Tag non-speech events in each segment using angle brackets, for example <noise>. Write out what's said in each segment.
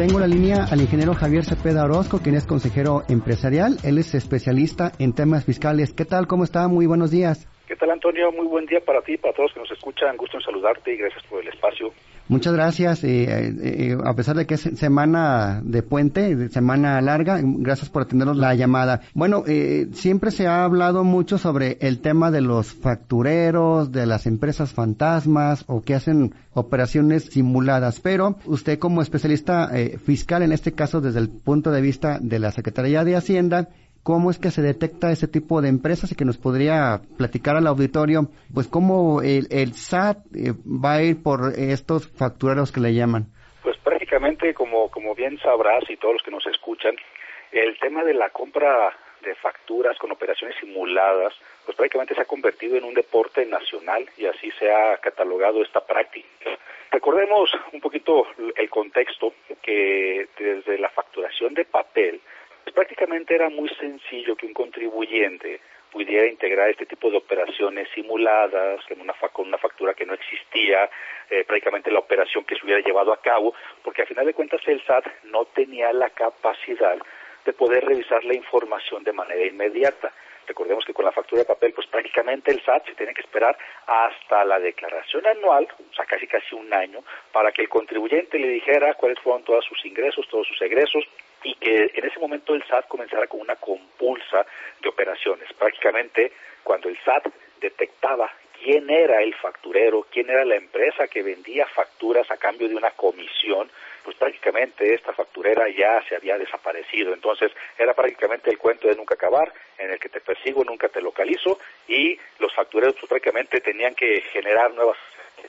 Tengo la línea al ingeniero Javier Cepeda Orozco, quien es consejero empresarial. Él es especialista en temas fiscales. ¿Qué tal? ¿Cómo está? Muy buenos días. ¿Qué tal, Antonio? Muy buen día para ti, para todos que nos escuchan. Gusto en saludarte y gracias por el espacio. Muchas gracias. Eh, eh, eh, a pesar de que es semana de puente, semana larga, gracias por atendernos la llamada. Bueno, siempre se ha hablado mucho sobre el tema de los factureros, de las empresas fantasmas o que hacen operaciones simuladas, pero usted como especialista fiscal, en este caso desde el punto de vista de la Secretaría de Hacienda, cómo es que se detecta ese tipo de empresas y que nos podría platicar al auditorio, pues cómo el, el SAT eh, va a ir por estos factureros que le llaman. Pues prácticamente, como, como bien sabrás y todos los que nos escuchan, el tema de la compra de facturas con operaciones simuladas, pues prácticamente se ha convertido en un deporte nacional y así se ha catalogado esta práctica. Recordemos un poquito el contexto que desde la facturación de papel prácticamente era muy sencillo que un contribuyente pudiera integrar este tipo de operaciones simuladas en una con una factura que no existía, eh, prácticamente la operación que se hubiera llevado a cabo, porque a final de cuentas el SAT no tenía la capacidad de poder revisar la información de manera inmediata. Recordemos que con la factura de papel, pues prácticamente el SAT se tiene que esperar hasta la declaración anual, o sea, casi casi un año, para que el contribuyente le dijera cuáles fueron todos sus ingresos, todos sus egresos, y que en ese momento el SAT comenzara con una compulsa de operaciones. Prácticamente cuando el SAT detectaba quién era el facturero, quién era la empresa que vendía facturas a cambio de una comisión, pues prácticamente esta facturera ya se había desaparecido. Entonces era prácticamente el cuento de nunca acabar, en el que te persigo, nunca te localizo, y los factureros pues prácticamente tenían que generar nuevas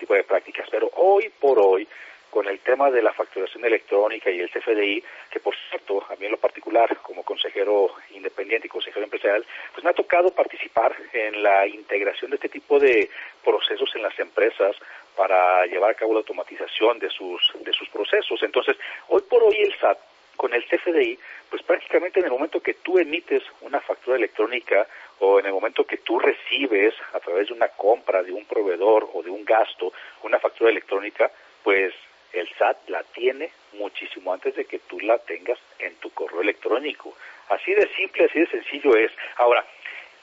tipo de prácticas. Pero hoy por hoy, con el tema de la facturación electrónica y el CFDI, que por cierto, a mí en lo particular, como consejero independiente y consejero empresarial, pues me ha tocado participar en la integración de este tipo de procesos en las empresas para llevar a cabo la automatización de sus, de sus procesos. Entonces, hoy por hoy el SAT, con el CFDI, pues prácticamente en el momento que tú emites una factura electrónica o en el momento que tú recibes a través de una compra de un proveedor o de un gasto una factura electrónica, pues el SAT la tiene muchísimo antes de que tú la tengas en tu correo electrónico. Así de simple, así de sencillo es. Ahora,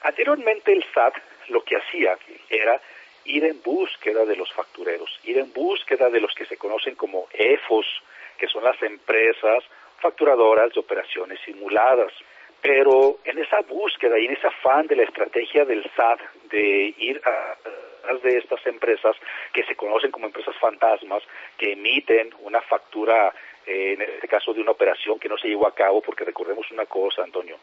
anteriormente el SAT lo que hacía era ir en búsqueda de los factureros, ir en búsqueda de los que se conocen como EFOS, que son las empresas facturadoras de operaciones simuladas. Pero en esa búsqueda y en ese afán de la estrategia del SAT de ir a, de estas empresas que se conocen como empresas fantasmas, que emiten una factura, eh, en este caso de una operación que no se llevó a cabo, porque recordemos una cosa, Antonio,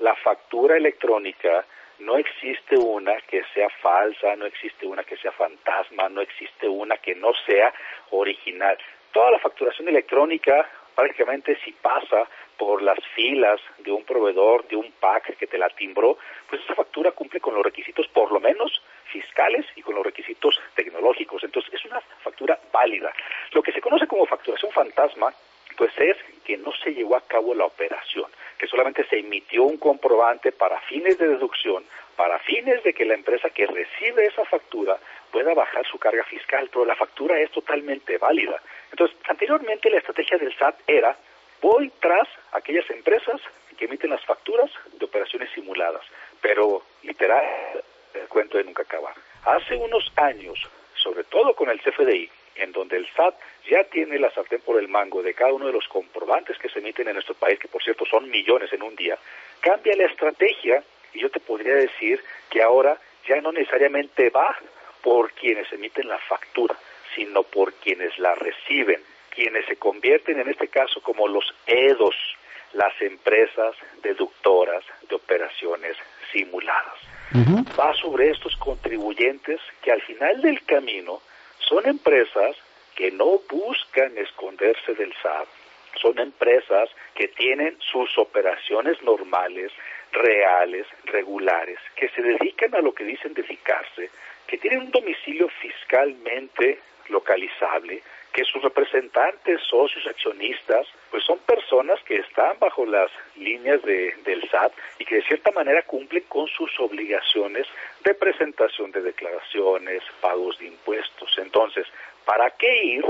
la factura electrónica no existe una que sea falsa, no existe una que sea fantasma, no existe una que no sea original. Toda la facturación electrónica prácticamente si pasa por las filas de un proveedor, de un pack que te la timbró, pues esa factura cumple con los requisitos por lo menos fiscales y con los requisitos tecnológicos. Entonces es una factura válida. Lo que se conoce como facturación fantasma, pues es que no se llevó a cabo la operación, que solamente se emitió un comprobante para fines de deducción, para fines de que la empresa que recibe esa factura pueda bajar su carga fiscal, pero la factura es totalmente válida. Entonces, anteriormente la estrategia del SAT era, voy tras aquellas empresas que emiten las facturas de operaciones simuladas, pero literal, el cuento de nunca acabar. Hace unos años, sobre todo con el CFDI, en donde el SAT ya tiene la sartén por el mango de cada uno de los comprobantes que se emiten en nuestro país, que por cierto son millones en un día, cambia la estrategia y yo te podría decir que ahora ya no necesariamente va por quienes emiten la factura, sino por quienes la reciben, quienes se convierten en este caso como los EDOS, las empresas deductoras de operaciones simuladas. Va sobre estos contribuyentes que al final del camino son empresas que no buscan esconderse del SAT, son empresas que tienen sus operaciones normales, reales, regulares, que se dedican a lo que dicen dedicarse, que tienen un domicilio fiscalmente localizable, que sus representantes, socios, accionistas, pues son personas que están bajo las líneas de, del SAT y que de cierta manera cumplen con sus obligaciones de presentación de declaraciones, pagos de impuestos. Entonces, ¿para qué ir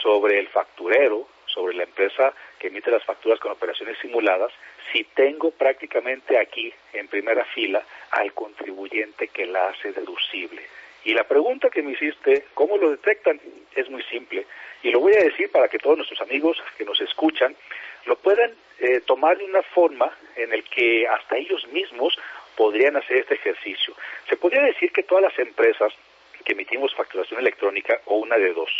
sobre el facturero, sobre la empresa que emite las facturas con operaciones simuladas, si tengo prácticamente aquí en primera fila al contribuyente que la hace deducible? Y la pregunta que me hiciste, ¿cómo lo detectan? Es muy simple. Y lo voy a decir para que todos nuestros amigos que nos escuchan lo puedan eh, tomar de una forma en el que hasta ellos mismos podrían hacer este ejercicio. Se podría decir que todas las empresas que emitimos facturación electrónica, o una de dos,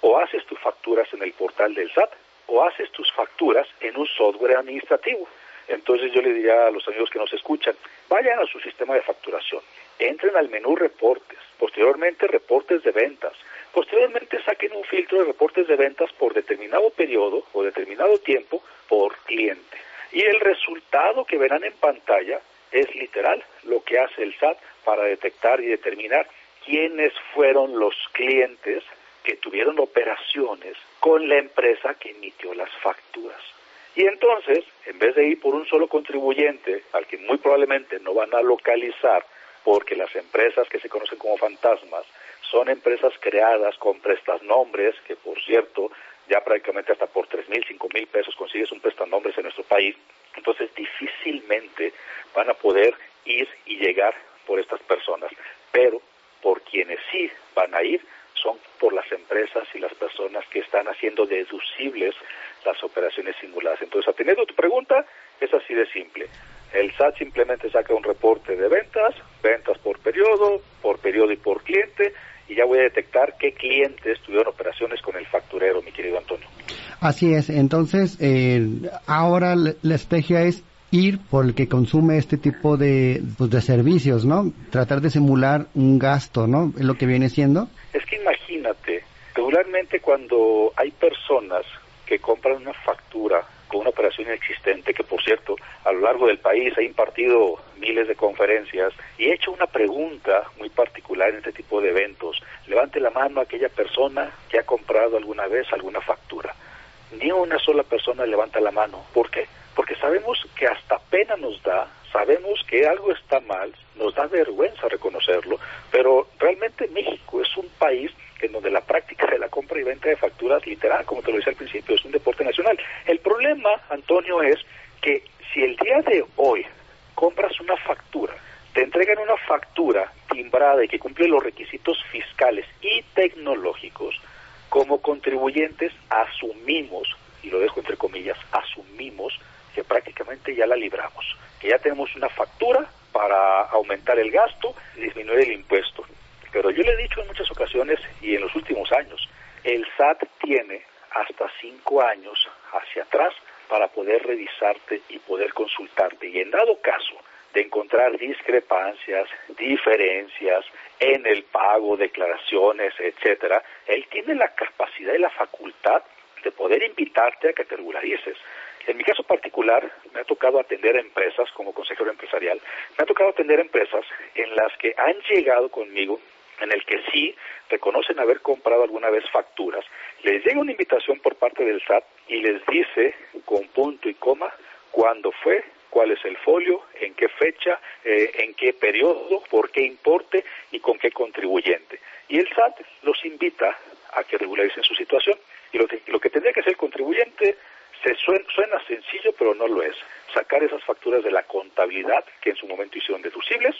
o haces tus facturas en el portal del SAT, o haces tus facturas en un software administrativo. Entonces yo le diría a los amigos que nos escuchan, vayan a su sistema de facturación, entren al menú reportes, posteriormente reportes de ventas, posteriormente saquen un filtro de reportes de ventas por determinado periodo o determinado tiempo por cliente. Y el resultado que verán en pantalla es literal lo que hace el SAT para detectar y determinar quiénes fueron los clientes que tuvieron operaciones con la empresa que emitió las facturas. Y entonces, en vez de ir por un solo contribuyente, al que muy probablemente no van a localizar, porque las empresas que se conocen como fantasmas son empresas creadas con prestanombres, que por cierto, ya prácticamente hasta por tres mil, cinco mil pesos consigues un prestanombres en nuestro país, entonces difícilmente van a poder ir y llegar por estas personas. Pero por quienes sí van a ir son por las empresas y las personas que están haciendo deducibles las operaciones simuladas. Entonces, atendiendo tu pregunta, es así de simple. El SAT simplemente saca un reporte de ventas, ventas por periodo, por periodo y por cliente, y ya voy a detectar qué clientes tuvieron operaciones con el facturero, mi querido Antonio. Así es, entonces eh, ahora la estrategia es ir por el que consume este tipo de, pues, de servicios, ¿no? Tratar de simular un gasto, ¿no? Es lo que viene siendo. Es que imagínate, regularmente cuando hay personas que compran una factura una operación inexistente, que por cierto, a lo largo del país ha impartido miles de conferencias y he hecho una pregunta muy particular en este tipo de eventos. Levante la mano aquella persona que ha comprado alguna vez alguna factura. Ni una sola persona levanta la mano. ¿Por qué? Porque sabemos que hasta pena nos da, sabemos que algo está mal, nos da vergüenza reconocerlo, pero realmente México es un país en donde la práctica de la compra y venta de facturas, literal, como te lo decía al principio, es un deporte nacional. El problema, Antonio, es que si el día de hoy compras una factura, te entregan una factura timbrada y que cumple los requisitos fiscales y tecnológicos, como contribuyentes asumimos, y lo dejo entre comillas, asumimos que prácticamente ya la libramos, que ya tenemos una factura para aumentar el gasto y disminuir el impuesto. Pero yo le he dicho en muchas ocasiones y en los últimos años, el SAT tiene hasta cinco años hacia atrás para poder revisarte y poder consultarte. Y en dado caso de encontrar discrepancias, diferencias en el pago, declaraciones, etcétera, él tiene la capacidad y la facultad de poder invitarte a que te regularices. En mi caso particular, me ha tocado atender a empresas como consejero empresarial, me ha tocado atender a empresas en las que han llegado conmigo en el que sí reconocen haber comprado alguna vez facturas, les llega una invitación por parte del SAT y les dice con punto y coma cuándo fue, cuál es el folio, en qué fecha, eh, en qué periodo, por qué importe y con qué contribuyente. Y el SAT los invita a que regularicen su situación. Y lo que, lo que tendría que hacer el contribuyente se suena, suena sencillo, pero no lo es. Sacar esas facturas de la contabilidad que en su momento hicieron deducibles,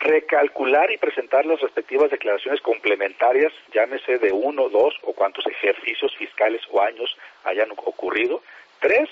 recalcular y presentar las respectivas declaraciones complementarias, llámese de uno, dos o cuantos ejercicios fiscales o años hayan ocurrido. Tres,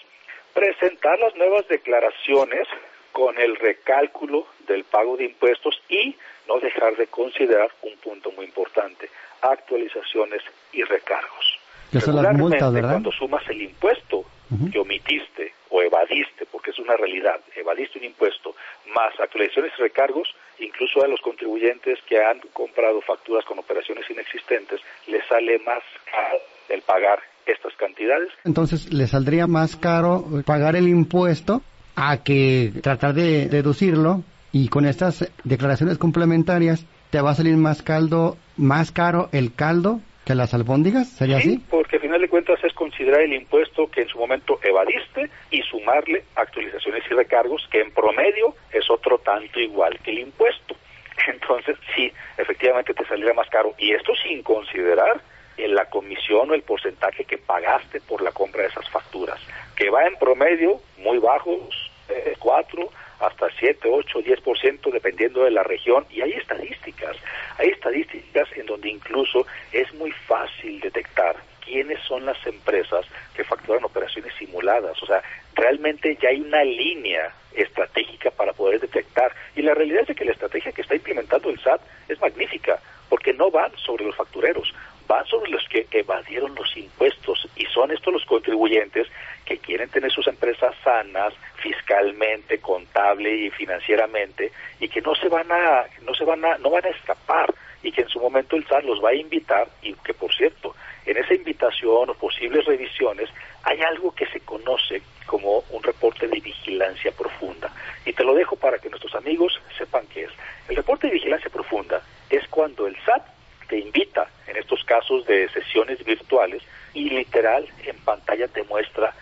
presentar las nuevas declaraciones con el recálculo del pago de impuestos y no dejar de considerar un punto muy importante, actualizaciones y recargos. Que son las multas, ¿verdad? Cuando sumas el impuesto que omitiste o evadiste, una realidad, evadiste un impuesto, más actualizaciones y recargos, incluso a los contribuyentes que han comprado facturas con operaciones inexistentes, les sale más caro el pagar estas cantidades. Entonces, ¿le saldría más caro pagar el impuesto a que tratar de deducirlo y con estas declaraciones complementarias te va a salir más caldo, más caro el caldo que las albóndigas? ¿Sería sí, así? porque al final de cuentas es considerar el impuesto que en su momento evadiste y sumarle actualizaciones y recargos que en promedio es otro tanto igual que el impuesto. <laughs> Entonces, sí, efectivamente te saldría más caro. Y esto sin considerar en la comisión o el porcentaje que pagaste por la compra de esas facturas, que va en promedio muy bajos, eh, 4 hasta 7, 8, 10% dependiendo de la región. Y hay estadísticas, hay estadísticas en donde incluso es muy fácil detectar quiénes son las empresas que facturan operaciones simuladas, o sea, realmente ya hay una línea estratégica para poder detectar. Y la realidad es que la estrategia que está implementando el SAT es magnífica, porque no van sobre los factureros, van sobre los que evadieron los impuestos y son estos los contribuyentes que quieren tener sus empresas sanas fiscalmente, contable y financieramente y que no se van a no se van a no van a escapar y que en su momento el SAT los va a invitar y que por cierto, en esa invitación o posibles revisiones hay algo que se conoce como un reporte de vigilancia profunda. Y te lo dejo para que nuestros amigos sepan qué es. El reporte de vigilancia profunda es cuando el SAT te invita, en estos casos de sesiones virtuales, y literal en pantalla te muestra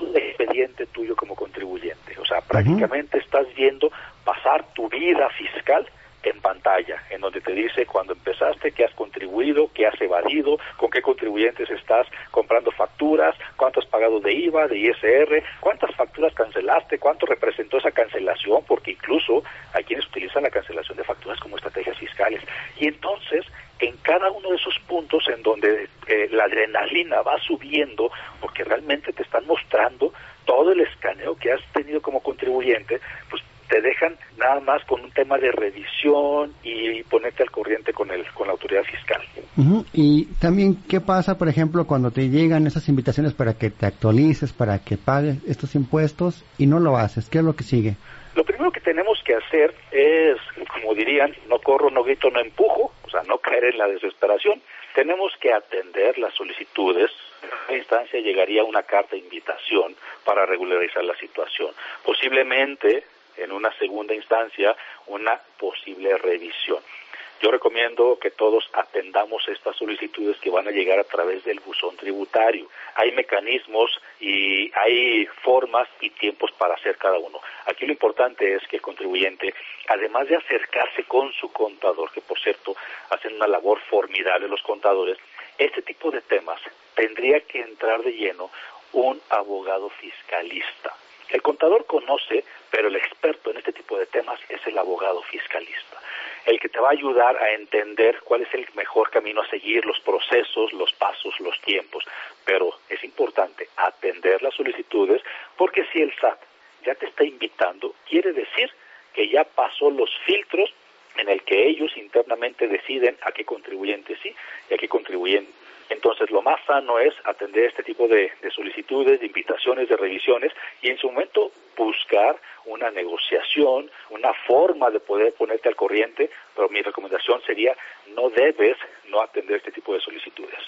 el expediente tuyo como contribuyente. O sea, prácticamente estás viendo pasar tu vida fiscal en pantalla, en donde te dice cuando empezaste, qué has contribuido, qué has evadido, con qué contribuyentes estás comprando facturas, cuánto has pagado de IVA, de ISR, cuántas facturas cancelaste, cuánto representó esa cancelación, porque incluso hay quienes utilizan la cancelación de facturas como estrategias fiscales. Y entonces, en cada uno de esos puntos en donde eh, la adrenalina va subiendo, porque realmente te están mostrando todo el escaneo que has tenido como contribuyente, pues te dejan nada más con un tema de revisión y ponerte al corriente con el con la autoridad fiscal. Y también qué pasa, por ejemplo, cuando te llegan esas invitaciones para que te actualices, para que pagues estos impuestos y no lo haces, ¿qué es lo que sigue? Lo primero que tenemos que hacer es, como dirían, no corro, no grito, no empujo, o sea, no caer en la desesperación. Tenemos que atender las solicitudes. En esta instancia llegaría una carta de invitación para regularizar la situación. Posiblemente en una segunda instancia una posible revisión. Yo recomiendo que todos atendamos estas solicitudes que van a llegar a través del buzón tributario. Hay mecanismos y hay formas y tiempos para hacer cada uno. Aquí lo importante es que el contribuyente, además de acercarse con su contador, que por cierto hacen una labor formidable los contadores, este tipo de temas tendría que entrar de lleno un abogado fiscalista. El contador conoce, pero el experto en este tipo de temas es el abogado fiscalista, el que te va a ayudar a entender cuál es el mejor camino a seguir, los procesos, los pasos, los tiempos. Pero es importante atender las solicitudes porque si el SAT ya te está invitando, quiere decir que ya pasó los filtros en el que ellos internamente deciden a qué contribuyente sí y a qué contribuyente entonces, lo más sano es atender este tipo de, solicitudes, de invitaciones, de revisiones y en su momento buscar una negociación, una forma de poder ponerte al corriente, pero mi recomendación sería no debes no atender este tipo de solicitudes.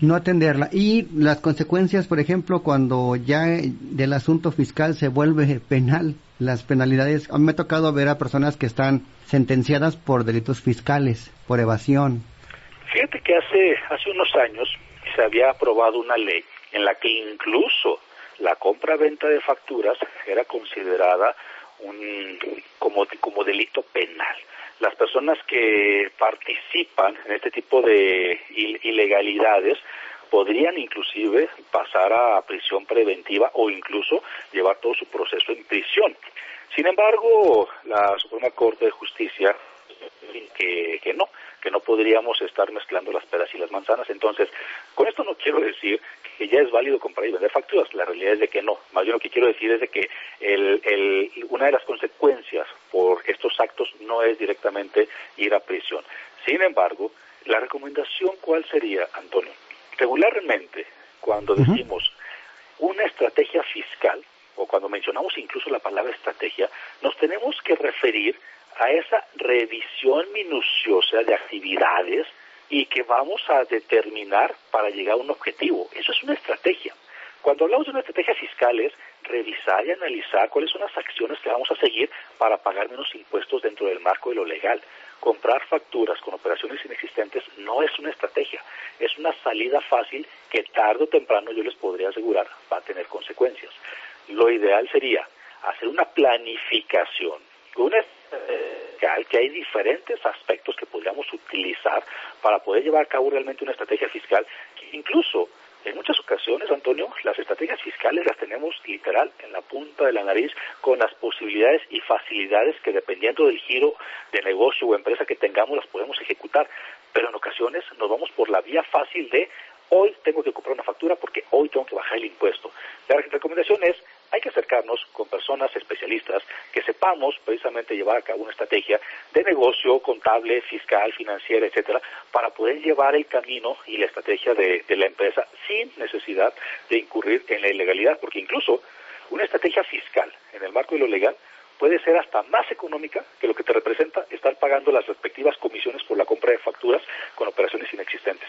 No atenderla. Y las consecuencias, por ejemplo, cuando ya del asunto fiscal se vuelve penal, las penalidades. A mí me ha tocado ver a personas que están sentenciadas por delitos fiscales, por evasión, Fíjate que hace, hace unos años se había aprobado una ley en la que incluso la compra-venta de facturas era considerada un, como, como delito penal. Las personas que participan en este tipo de ilegalidades podrían inclusive pasar a prisión preventiva o incluso llevar todo su proceso en prisión. Sin embargo, la Suprema Corte de Justicia que, que no, que no podríamos estar mezclando las peras y las manzanas. Entonces, con esto no quiero decir que ya es válido comprar y vender facturas, la realidad es de que no. Más bien lo que quiero decir es de que el, el, una de las consecuencias por estos actos no es directamente ir a prisión. Sin embargo, la recomendación cuál sería, Antonio? Regularmente, cuando decimos una estrategia fiscal, o cuando mencionamos incluso la palabra estrategia, nos tenemos que referir a esa revisión minuciosa de actividades y que vamos a determinar para llegar a un objetivo. Eso es una estrategia. Cuando hablamos de una estrategia fiscal es revisar y analizar cuáles son las acciones que vamos a seguir para pagar menos impuestos dentro del marco de lo legal. Comprar facturas con operaciones inexistentes no es una estrategia, es una salida fácil que tarde o temprano yo les podría asegurar va a tener consecuencias. Lo ideal sería hacer una planificación, una que hay diferentes aspectos que podríamos utilizar para poder llevar a cabo realmente una estrategia fiscal incluso en muchas ocasiones, Antonio, las estrategias fiscales las tenemos literal en la punta de la nariz con las posibilidades y facilidades que dependiendo del giro de negocio o empresa que tengamos las podemos ejecutar. Pero en ocasiones nos vamos por la vía fácil de hoy tengo que comprar una factura porque hoy tengo que bajar el impuesto. La recomendación es hay que acercarnos con personas especialistas que sepamos precisamente llevar a cabo una estrategia de negocio contable, fiscal, financiera, etcétera, para poder llevar el camino y la estrategia de, de la empresa sin necesidad de incurrir en la ilegalidad, porque incluso una estrategia fiscal en el marco de lo legal puede ser hasta más económica que lo que te representa estar pagando las respectivas comisiones por la compra de facturas con operaciones inexistentes.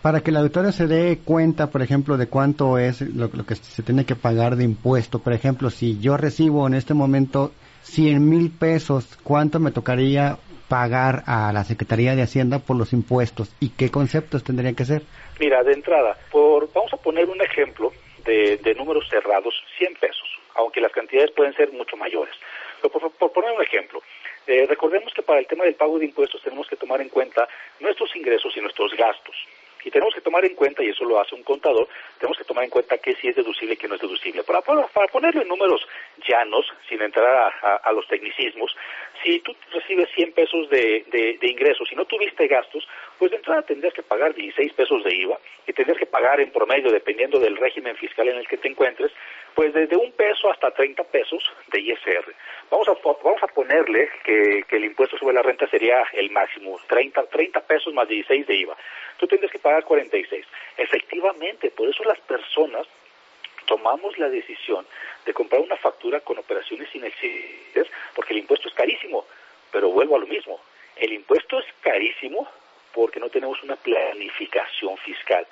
Para que la auditora se dé cuenta, por ejemplo, de cuánto es lo, que se tiene que pagar de impuesto. Por ejemplo, si yo recibo en este momento 100 mil pesos, ¿cuánto me tocaría pagar a la Secretaría de Hacienda por los impuestos? ¿Y qué conceptos tendrían que ser? Mira, de entrada, por, vamos a poner un ejemplo de, números cerrados, 100 pesos, aunque las cantidades pueden ser mucho mayores. Pero por, poner un ejemplo, eh, recordemos que para el tema del pago de impuestos tenemos que tomar en cuenta nuestros ingresos y nuestros gastos. Y tenemos que tomar en cuenta, y eso lo hace un contador, tenemos que tomar en cuenta qué sí es deducible y qué no es deducible. Para, para, ponerlo en números llanos, sin entrar a, los tecnicismos, si tú recibes 100 pesos de, de, ingresos y no tuviste gastos, pues de entrada tendrías que pagar 16 pesos de IVA y tendrías que pagar en promedio, dependiendo del régimen fiscal en el que te encuentres, pues desde un peso hasta 30 pesos de ISR. Vamos a, vamos a ponerle que, que el impuesto sobre la renta sería el máximo, 30, 30 pesos más 16 de IVA tú tendrías que pagar 46. Efectivamente, por eso las personas tomamos la decisión de comprar una factura con operaciones inexistentes porque el impuesto es carísimo. Pero vuelvo a lo mismo, el impuesto es carísimo porque no tenemos una planificación fiscal.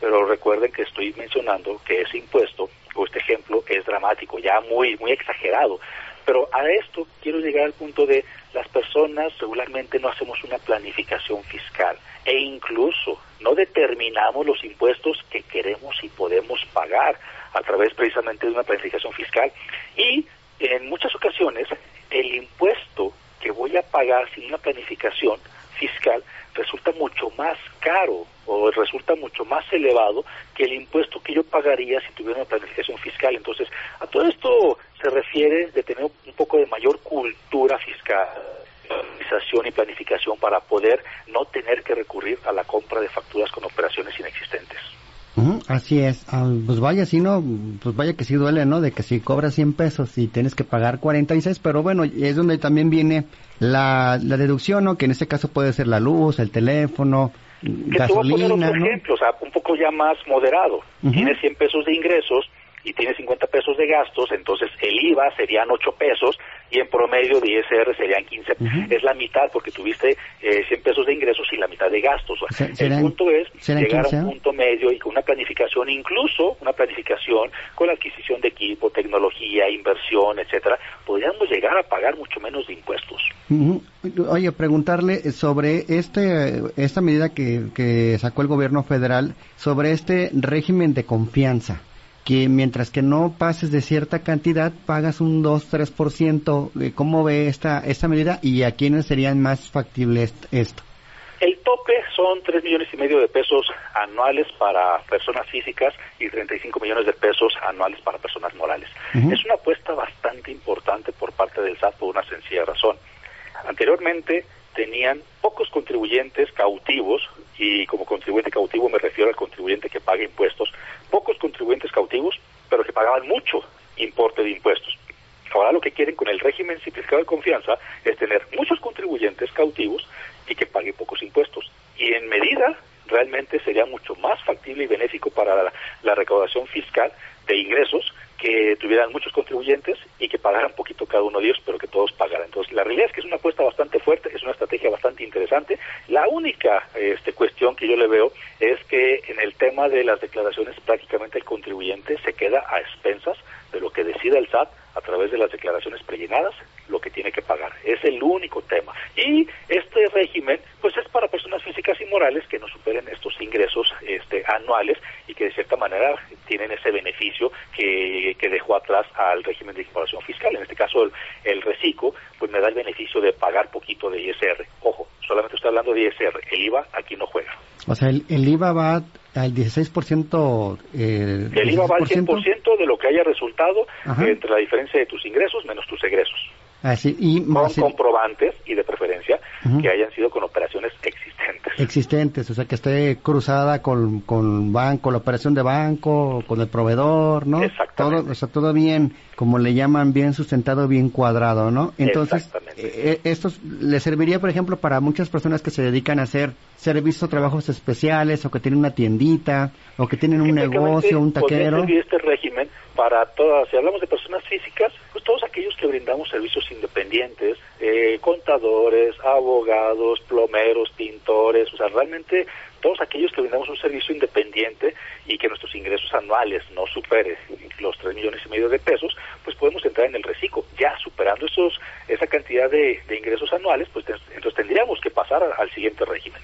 Pero recuerden que estoy mencionando que ese impuesto o este ejemplo es dramático, ya muy muy exagerado. Pero a esto quiero llegar al punto de las personas regularmente no hacemos una planificación fiscal e incluso no determinamos los impuestos que queremos y podemos pagar a través precisamente de una planificación fiscal y en muchas ocasiones el impuesto que voy a pagar sin una planificación fiscal resulta mucho más caro o resulta mucho más elevado que el impuesto que yo pagaría si tuviera una planificación fiscal. Entonces, a todo esto se refiere de tener un poco de mayor cultura fiscal organización y planificación para poder no tener que recurrir a la compra de facturas con operaciones inexistentes. así es, ah, pues vaya, si no, pues vaya que sí duele, ¿no? De que si cobras 100 pesos y tienes que pagar 46, pero bueno, es donde también viene la, la deducción, ¿no? Que en este caso puede ser la luz, el teléfono, gasolina, ¿no? ejemplo, o sea, un poco ya más moderado. Tienes 100 pesos de ingresos y tienes 50 pesos de gastos, entonces el IVA serían 8 pesos y en promedio de ISR serían 15. Es la mitad porque tuviste eh, 100 pesos de ingresos y la mitad de gastos. el punto es llegar a un punto medio y con una planificación, incluso una planificación con la adquisición de equipo, tecnología, inversión, etcétera, podríamos llegar a pagar mucho menos de impuestos. Oye, preguntarle sobre este esta medida que, que sacó el gobierno federal sobre este régimen de confianza que mientras que no pases de cierta cantidad, pagas un 2-3%. ¿Cómo ve esta, esta medida y a quiénes serían más factibles esto? El tope son 3 millones y medio de pesos anuales para personas físicas y 35 millones de pesos anuales para personas morales. Es una apuesta bastante importante por parte del SAT por una sencilla razón. Anteriormente, tenían pocos contribuyentes cautivos, y como contribuyente cautivo me refiero al contribuyente que paga impuestos, pocos contribuyentes cautivos, pero que pagaban mucho importe de impuestos. Ahora lo que quieren con el régimen simplificado de confianza es tener muchos contribuyentes cautivos y que paguen pocos impuestos. Y en medida realmente sería mucho más factible y benéfico para la, recaudación fiscal de ingresos que tuvieran muchos contribuyentes y que pagaran poquito cada uno de ellos, pero que todos pagaran. Entonces, la realidad es que es una apuesta bastante fuerte, la única este, cuestión que yo le veo es que en el tema de las declaraciones prácticamente el contribuyente se queda a expensas de lo que decida el SAT a través de las declaraciones prellenadas lo que tiene que pagar. Es el único tema. Y este régimen, pues es para personas físicas y morales que no superen estos ingresos este, anuales y que de cierta manera tienen ese beneficio que, que dejó atrás al régimen de incorporación fiscal. En este caso, el, el RECICO, pues me da el beneficio de pagar poquito de ISR. Ojo, solamente estoy hablando de ISR. El IVA aquí no juega. O sea, el, el IVA va al 16%. Eh, el IVA va al 100% de lo que haya resultado entre la diferencia de tus ingresos menos tus egresos. Así, y con comprobantes y de preferencia que hayan sido con operaciones existentes. Existentes, o sea, que esté cruzada con, con banco, la operación de banco, con el proveedor, ¿no? Exactamente. Todo, o sea, todo bien, como le llaman, bien sustentado, bien cuadrado, ¿no? Entonces, eh, esto le serviría, por ejemplo, para muchas personas que se dedican a hacer servicios o trabajos especiales, o que tienen una tiendita, o que tienen un negocio, un taquero. este régimen para todas, si hablamos de personas físicas, pues todos aquellos que brindamos servicios independientes, eh, contadores, abogados, plomeros, pintores, o sea, realmente todos aquellos que brindamos un servicio independiente y que nuestros ingresos anuales no superen los 3 millones y medio de pesos, pues podemos entrar en el reciclo. Ya superando esos esa cantidad de, ingresos anuales, pues entonces tendríamos que pasar al, siguiente régimen.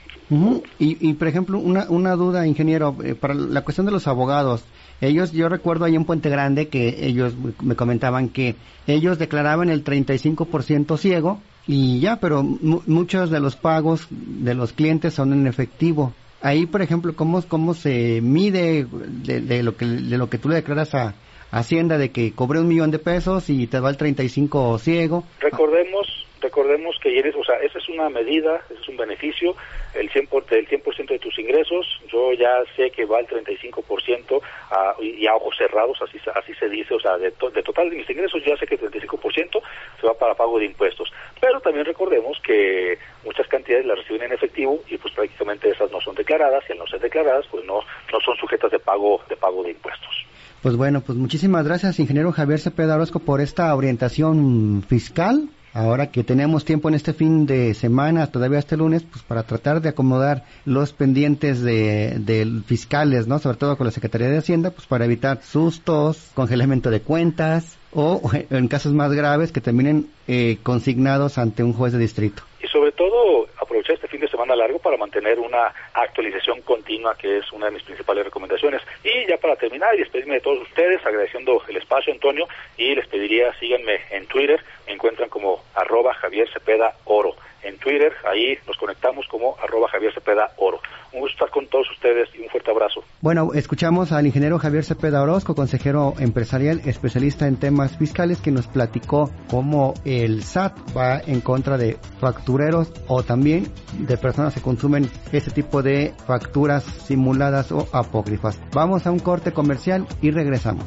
y, y, por ejemplo, una, una duda, ingeniero, eh, para la cuestión de los abogados, ellos, yo recuerdo ahí en Puente Grande que ellos me comentaban que ellos declaraban el 35% ciego y ya, pero muchos de los pagos de los clientes son en efectivo. Ahí, por ejemplo, ¿cómo, cómo se mide de, lo, que, de lo que tú le declaras a Hacienda de que cobré un millón de pesos y te va el 35 ciego? Recordemos recordemos que eres, o sea, esa es una medida, es un beneficio, el 100%, el 100 de tus ingresos, yo ya sé que va el 35% a, y a ojos cerrados, así, así se dice, o sea, de, de total de mis ingresos ya sé que el 35% se va para pago de impuestos. Pero también recordemos que muchas cantidades las reciben en efectivo y pues prácticamente esas no son declaradas y al no ser declaradas pues no, no son sujetas de pago, de pago de impuestos. Pues bueno, pues muchísimas gracias, ingeniero Javier Cepeda Orozco, por esta orientación fiscal ahora que tenemos tiempo en este fin de semana, todavía este lunes, pues para tratar de acomodar los pendientes de, fiscales, ¿no? Sobre todo con la Secretaría de Hacienda, pues para evitar sustos, congelamiento de cuentas o <laughs> en casos más graves que terminen eh, consignados ante un juez de distrito. Y sobre todo aprovechar este fin de semana largo para mantener una actualización continua, que es una de mis principales recomendaciones. Y ya para terminar y despedirme de todos ustedes, agradeciendo el espacio, Antonio, y les pediría síganme en Twitter, me encuentran como arroba Javier Cepeda Oro. En Twitter, ahí nos conectamos como arroba Javier Cepeda Oro. Un gusto estar con todos ustedes y un fuerte abrazo. Bueno, escuchamos al ingeniero Javier Cepeda Orozco, consejero empresarial, especialista en temas fiscales, que nos platicó cómo el SAT va en contra de factureros o también de personas que consumen este tipo de facturas simuladas o apócrifas. Vamos a un corte comercial y regresamos.